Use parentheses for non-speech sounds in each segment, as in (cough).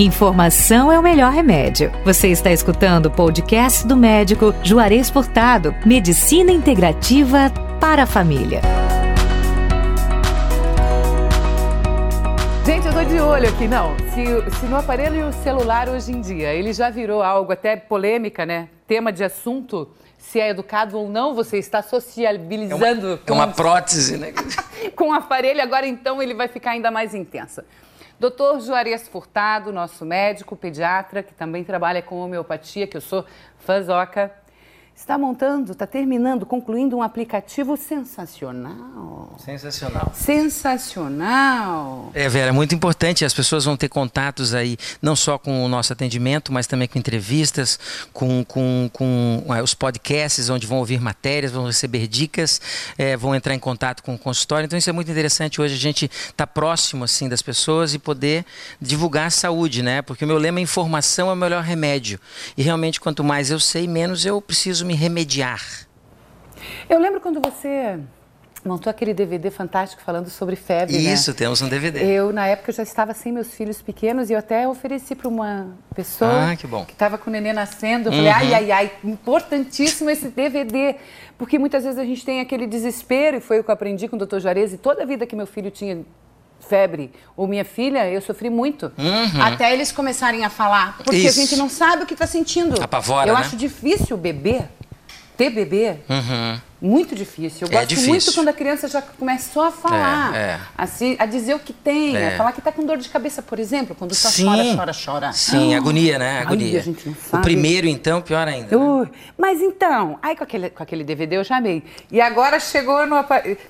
Informação é o melhor remédio. Você está escutando o podcast do médico Juarez Furtado, Medicina Integrativa para a Família. Gente, eu tô de olho aqui, não. Se, se no aparelho celular hoje em dia ele já virou algo até polêmica, né? Tema de assunto, se é educado ou não, você está sociabilizando. É uma, é uma prótese, né? (laughs) com o aparelho, agora então ele vai ficar ainda mais intensa. Doutor Juarez Furtado, nosso médico pediatra, que também trabalha com homeopatia, que eu sou fãzoca, está montando, está terminando, concluindo um aplicativo sensacional. Sensacional. Sensacional. É, Vera, é muito importante. As pessoas vão ter contatos aí, não só com o nosso atendimento, mas também com entrevistas, com, com, com é, os podcasts, onde vão ouvir matérias, vão receber dicas, é, vão entrar em contato com o consultório. Então, isso é muito interessante hoje a gente estar tá próximo assim das pessoas e poder divulgar a saúde, né? Porque o meu lema é informação é o melhor remédio. E realmente, quanto mais eu sei, menos eu preciso me remediar. Eu lembro quando você montou aquele DVD fantástico falando sobre febre. Né? Isso, né? temos um DVD. Eu, na época, já estava sem meus filhos pequenos e eu até ofereci para uma pessoa ah, que estava com o neném nascendo. Eu falei, uhum. ai, ai, ai, importantíssimo esse DVD. Porque muitas vezes a gente tem aquele desespero, e foi o que eu aprendi com o Dr. Juarez, e toda a vida que meu filho tinha febre ou minha filha, eu sofri muito. Uhum. Até eles começarem a falar. Porque Isso. a gente não sabe o que está sentindo. Apavora, Eu né? acho difícil beber, bebê. Uhum muito difícil. Eu é gosto difícil. muito quando a criança já começou a falar, é, é. Assim, a dizer o que tem, é. a falar que está com dor de cabeça, por exemplo, quando só Sim. chora, chora, chora. Sim, ah. agonia, né? Agonia. Ai, a gente não sabe. O primeiro, então, pior ainda. Né? Mas então, aí com aquele, com aquele DVD eu chamei. E agora chegou no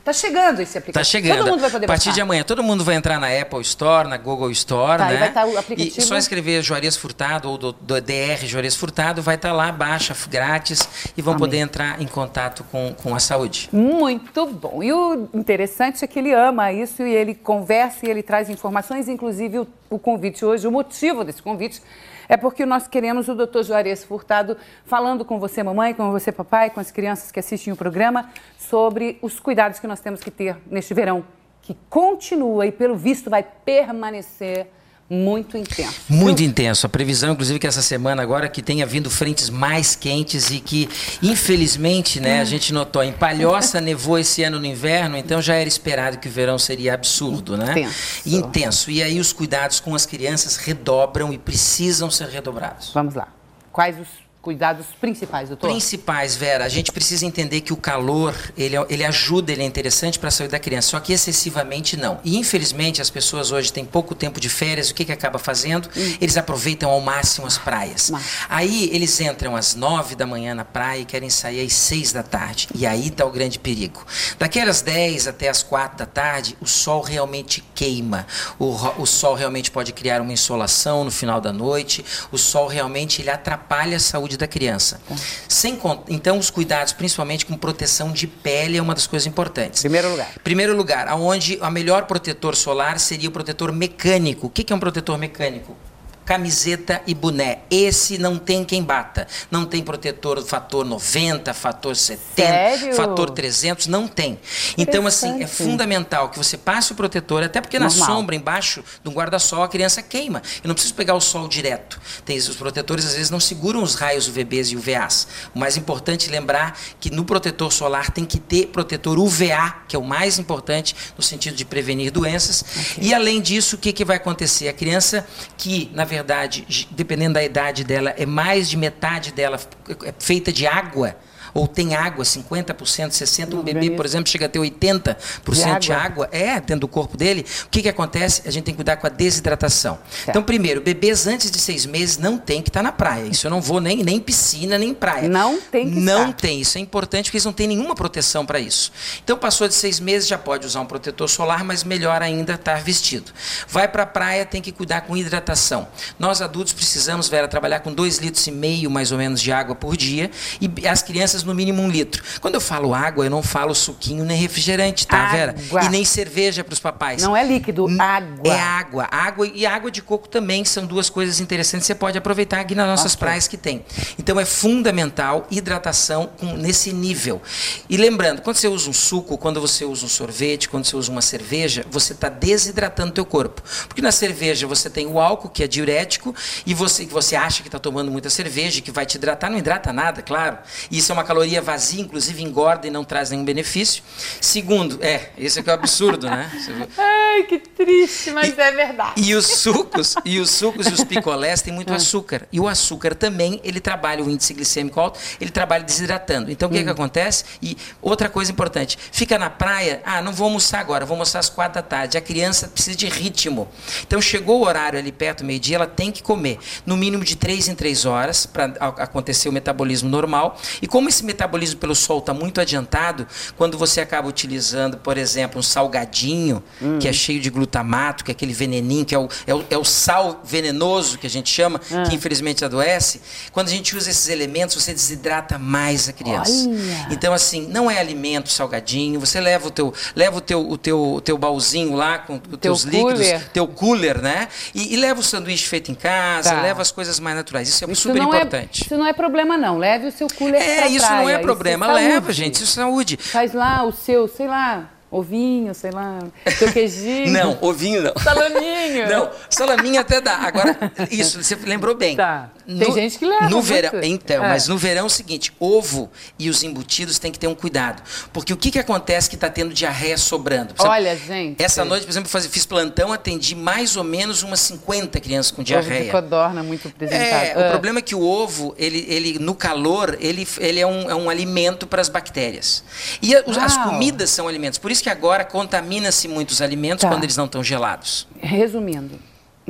Tá chegando esse aplicativo. Tá chegando. Todo mundo vai poder A partir baixar. de amanhã, todo mundo vai entrar na Apple Store, na Google Store, tá, né? Vai estar tá o aplicativo. E só escrever Juarez Furtado ou do, do DR Juarez Furtado, vai estar tá lá, baixa grátis e vão Amém. poder entrar em contato com, com a saúde. Muito bom. E o interessante é que ele ama isso e ele conversa e ele traz informações, inclusive o, o convite hoje, o motivo desse convite é porque nós queremos o doutor Juarez Furtado falando com você, mamãe, com você, papai, com as crianças que assistem o programa, sobre os cuidados que nós temos que ter neste verão, que continua e, pelo visto, vai permanecer muito intenso. Muito intenso. A previsão, inclusive, que essa semana agora que tenha vindo frentes mais quentes e que, infelizmente, né, a gente notou, em Palhoça (laughs) nevou esse ano no inverno, então já era esperado que o verão seria absurdo, né? Intenso. Intenso. E aí os cuidados com as crianças redobram e precisam ser redobrados. Vamos lá. Quais os cuidados principais, doutor? Principais, Vera. A gente precisa entender que o calor, ele, ele ajuda, ele é interessante para a saúde da criança, só que excessivamente não. E infelizmente as pessoas hoje têm pouco tempo de férias, o que que acaba fazendo? Hum. Eles aproveitam ao máximo as praias. Mas... Aí eles entram às nove da manhã na praia e querem sair às seis da tarde. E aí está o grande perigo. Daquelas dez até as quatro da tarde, o sol realmente queima. O, o sol realmente pode criar uma insolação no final da noite. O sol realmente ele atrapalha a saúde saúde da criança. Sem, então, os cuidados, principalmente com proteção de pele, é uma das coisas importantes. Primeiro lugar. Primeiro lugar, aonde a melhor protetor solar seria o protetor mecânico. O que é um protetor mecânico? Camiseta e boné. Esse não tem quem bata. Não tem protetor fator 90, fator 70, Sério? fator 300, não tem. Então, assim, é fundamental que você passe o protetor, até porque Normal. na sombra, embaixo um guarda-sol, a criança queima. Eu não preciso pegar o sol direto. Tem, os protetores, às vezes, não seguram os raios UVBs e UVAs. O mais importante é lembrar que no protetor solar tem que ter protetor UVA, que é o mais importante no sentido de prevenir doenças. Okay. E, além disso, o que, que vai acontecer? A criança que, na verdade, verdade, dependendo da idade dela, é mais de metade dela é feita de água ou tem água, 50%, 60%, um bebê, por exemplo, chega a ter 80% de água. de água, é, dentro do corpo dele, o que, que acontece? A gente tem que cuidar com a desidratação. Tá. Então, primeiro, bebês antes de seis meses não tem que estar tá na praia. Isso eu não vou nem, nem piscina, nem praia. Não tem que Não estar. tem. Isso é importante porque eles não têm nenhuma proteção para isso. Então, passou de seis meses, já pode usar um protetor solar, mas melhor ainda estar vestido. Vai para a praia, tem que cuidar com hidratação. Nós adultos precisamos, Vera, trabalhar com dois litros e meio, mais ou menos, de água por dia. E as crianças no mínimo um litro. Quando eu falo água, eu não falo suquinho nem refrigerante, tá, água. Vera? E nem cerveja para os papais. Não é líquido, água. É água. Água e água de coco também são duas coisas interessantes. Você pode aproveitar aqui nas nossas okay. praias que tem. Então é fundamental hidratação com, nesse nível. E lembrando, quando você usa um suco, quando você usa um sorvete, quando você usa uma cerveja, você está desidratando o teu corpo. Porque na cerveja você tem o álcool, que é diurético, e você, você acha que está tomando muita cerveja, que vai te hidratar, não hidrata nada, claro. E isso é uma caloria vazia, inclusive engorda e não traz nenhum benefício. Segundo, é, esse é que é o absurdo, né? (laughs) Ai, que triste, mas e, é verdade. E os sucos, e os sucos e os picolés têm muito ah. (laughs) açúcar. E o açúcar também, ele trabalha o índice glicêmico alto, ele trabalha desidratando. Então, o que, hum. que acontece? E outra coisa importante, fica na praia, ah, não vou almoçar agora, vou almoçar às quatro da tarde. A criança precisa de ritmo. Então, chegou o horário ali perto, meio-dia, ela tem que comer no mínimo de três em três horas para acontecer o metabolismo normal. E como esse metabolismo pelo sol está muito adiantado, quando você acaba utilizando, por exemplo, um salgadinho, hum. que é cheio de glutamato, que é aquele veneninho, que é o, é o, é o sal venenoso que a gente chama, ah. que infelizmente adoece, quando a gente usa esses elementos, você desidrata mais a criança. Olha. Então, assim, não é alimento salgadinho, você leva o teu, leva o teu, o teu, o teu baúzinho lá com os teus líquidos, teu cooler, né? E, e, leva o sanduíche feito em casa, tá. leva as coisas mais naturais. Isso é isso super é importante. É, isso não é problema, não. Leve o seu cooler É, isso praia. não é problema. Isso é leva, gente. Isso é saúde. Faz lá o seu, sei lá, Ovinho, sei lá, teu queijinho. (laughs) não, ovinho não. Salaminho. Não, salaminho até dá. Agora, isso, você lembrou bem. Tá. Tem no, gente que leva. No verão, então, é. mas no verão é o seguinte, ovo e os embutidos tem que ter um cuidado. Porque o que, que acontece que está tendo diarreia sobrando? Olha, gente. Essa noite, por exemplo, fiz plantão, atendi mais ou menos umas 50 crianças com diarreia. Ovo codorna muito apresentado. É, ah. o problema é que o ovo, ele, ele no calor, ele, ele é, um, é um alimento para as bactérias. E a, as comidas são alimentos. Por isso isso que agora contamina-se muitos alimentos tá. quando eles não estão gelados. Resumindo,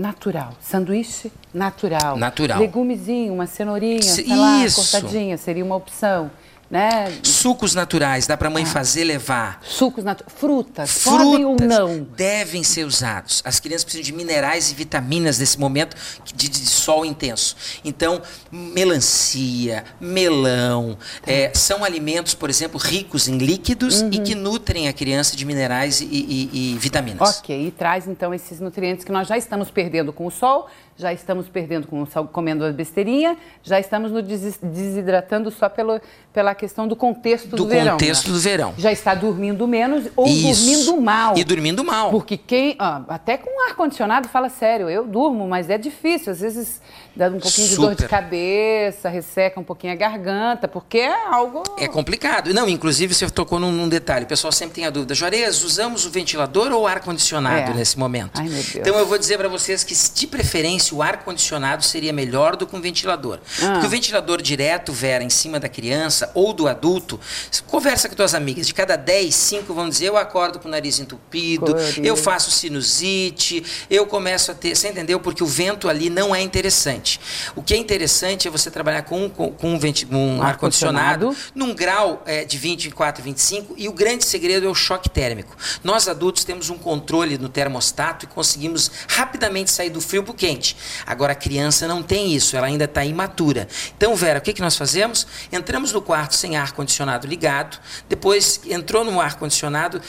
natural. Sanduíche natural. Natural. Legumezinho, uma cenourinha, sei lá, cortadinha, seria uma opção né? Sucos naturais, dá para a mãe ah. fazer levar. Sucos naturais. Frutas, Frutas podem ou não? devem ser usados. As crianças precisam de minerais e vitaminas nesse momento de, de sol intenso. Então, melancia, melão, tá. é, são alimentos, por exemplo, ricos em líquidos uhum. e que nutrem a criança de minerais e, e, e vitaminas. Ok, e traz então esses nutrientes que nós já estamos perdendo com o sol, já estamos perdendo com comendo a besteirinha, já estamos nos desidratando só pelo, pela questão do contexto do, do verão. Do contexto né? do verão. Já está dormindo menos ou Isso. dormindo mal. E dormindo mal. Porque quem, ah, até com ar-condicionado, fala sério, eu durmo, mas é difícil. Às vezes dá um pouquinho Super. de dor de cabeça, resseca um pouquinho a garganta, porque é algo... É complicado. Não, inclusive você tocou num, num detalhe, o pessoal sempre tem a dúvida, Juarez, usamos o ventilador ou ar-condicionado é. nesse momento? Ai, meu Deus. Então eu vou dizer para vocês que, de preferência, o ar-condicionado seria melhor do que um ventilador. Ah. Porque o ventilador direto, Vera, em cima da criança ou do adulto, conversa com tuas amigas. De cada 10, 5 vão dizer: eu acordo com o nariz entupido, eu faço sinusite, eu começo a ter. Você entendeu? Porque o vento ali não é interessante. O que é interessante é você trabalhar com, com, com um, um ar-condicionado num grau é, de 24, 25 e o grande segredo é o choque térmico. Nós adultos temos um controle no termostato e conseguimos rapidamente sair do frio para o quente. Agora a criança não tem isso, ela ainda está imatura. Então, Vera, o que, que nós fazemos? Entramos no quarto sem ar-condicionado ligado, depois entrou no ar-condicionado,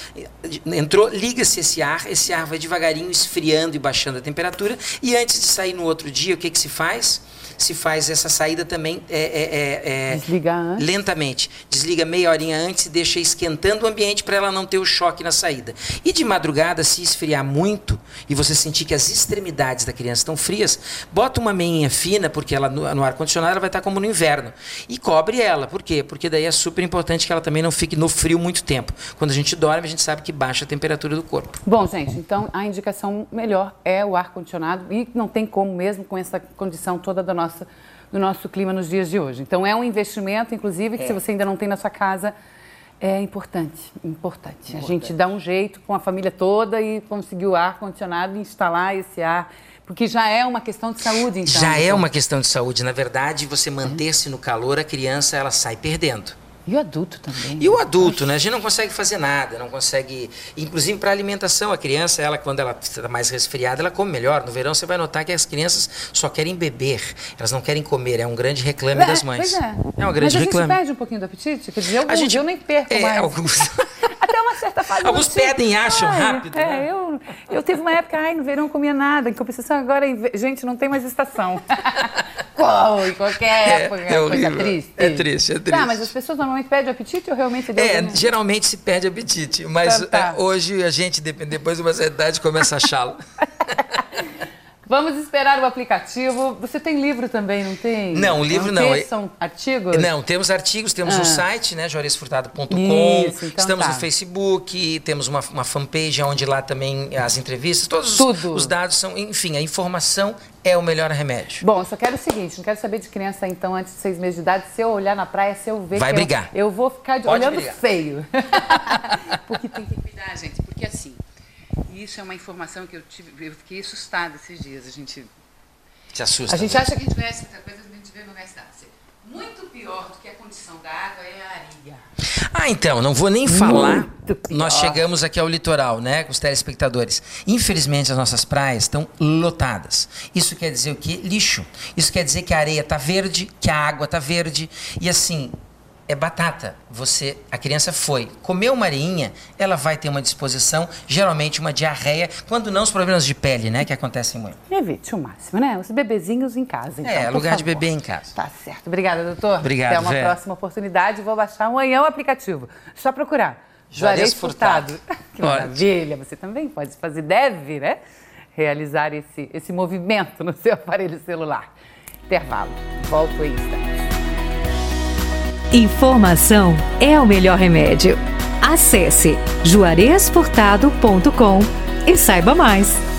entrou, liga-se esse ar, esse ar vai devagarinho esfriando e baixando a temperatura, e antes de sair no outro dia, o que, que se faz? Se faz essa saída também é, é, é, Desligar antes. lentamente. Desliga meia horinha antes e deixa esquentando o ambiente para ela não ter o choque na saída. E de madrugada, se esfriar muito e você sentir que as extremidades da criança estão frias, bota uma meinha fina, porque ela no, no ar-condicionado ela vai estar como no inverno. E cobre ela. Por quê? Porque daí é super importante que ela também não fique no frio muito tempo. Quando a gente dorme, a gente sabe que baixa a temperatura do corpo. Bom, gente, então a indicação melhor é o ar-condicionado e não tem como mesmo com essa condição toda da nossa nossa, do nosso clima nos dias de hoje. Então é um investimento, inclusive, que é. se você ainda não tem na sua casa, é importante, importante, importante. A gente dá um jeito com a família toda e conseguir o ar condicionado e instalar esse ar porque já é uma questão de saúde, então. Já é uma questão de saúde. Na verdade, você manter-se no calor, a criança ela sai perdendo. E o adulto também. E o adulto, né? A gente não consegue fazer nada, não consegue. Inclusive para alimentação, a criança, ela quando ela está mais resfriada, ela come melhor. No verão você vai notar que as crianças só querem beber, elas não querem comer. É um grande reclame É, das mães. Pois é. É um grande Mas a reclame. gente perde um pouquinho do apetite? Quer dizer, alguns, A gente- eu nem perco É, mais. alguns. (laughs) Até uma certa fase. Alguns pedem e acham Ai, rápido, É, né? eu, eu teve uma época, ai, no verão eu comia nada. Em compensação, agora, gente, não tem mais estação. (laughs) Qual? Em qualquer É, época. é horrível. triste. É triste, é triste. Tá, mas as pessoas normalmente perdem o apetite ou realmente É, não- geralmente se perde apetite, mas Tá, tá. é, hoje a gente, depois de uma certa idade, começa a achá-lo. (laughs) Vamos esperar o aplicativo. Você tem livro também, não tem? Não, livro É um não. texto, São artigos? Não, temos artigos, temos Ah. o site, né, joaresfurtado.com, Isso, então estamos tá. no Facebook, temos uma, uma fanpage onde lá também as entrevistas, todos os- Tudo. os dados são, enfim, a informação é o melhor remédio. Bom, eu só quero o seguinte, não quero saber de criança então antes de seis meses de idade. Se eu olhar na praia, se eu ver Vai que eu- brigar. Eu, vou ficar de- olhando brigar. feio. (laughs) porque tem que cuidar, gente. Isso é uma informação que eu tive, eu fiquei assustada esses dias. A gente, Se assusta. a gente né? acha que a gente conhece muita coisa, mas a gente vê no da Muito pior do que a condição da água é a areia. Ah, então, não vou nem falar. Muito pior. Nós chegamos aqui ao litoral, né, com os telespectadores. Infelizmente, as nossas praias estão lotadas. Isso quer dizer o quê? Lixo. Isso quer dizer que a areia está verde, que a água está verde. E assim, é batata. Você, a criança foi, comeu uma areinha, ela vai ter uma disposição, geralmente uma diarreia, quando não os problemas de pele, né, que acontecem muito. Evite o máximo, né? Os bebezinhos em casa. Então, É, lugar de favor. bebê em casa. Tá certo. Obrigada, doutor. Obrigado, Até uma Vera. próxima oportunidade. Vou baixar amanhã o aplicativo. Só procurar. Juarez Juarez Furtado. (laughs) Que Ótimo. maravilha. Você também pode fazer, deve, né? Realizar esse, esse movimento no seu (laughs) aparelho celular. Intervalo. Volto em instantes. Informação é o melhor remédio. Acesse juarezfurtado.com e saiba mais.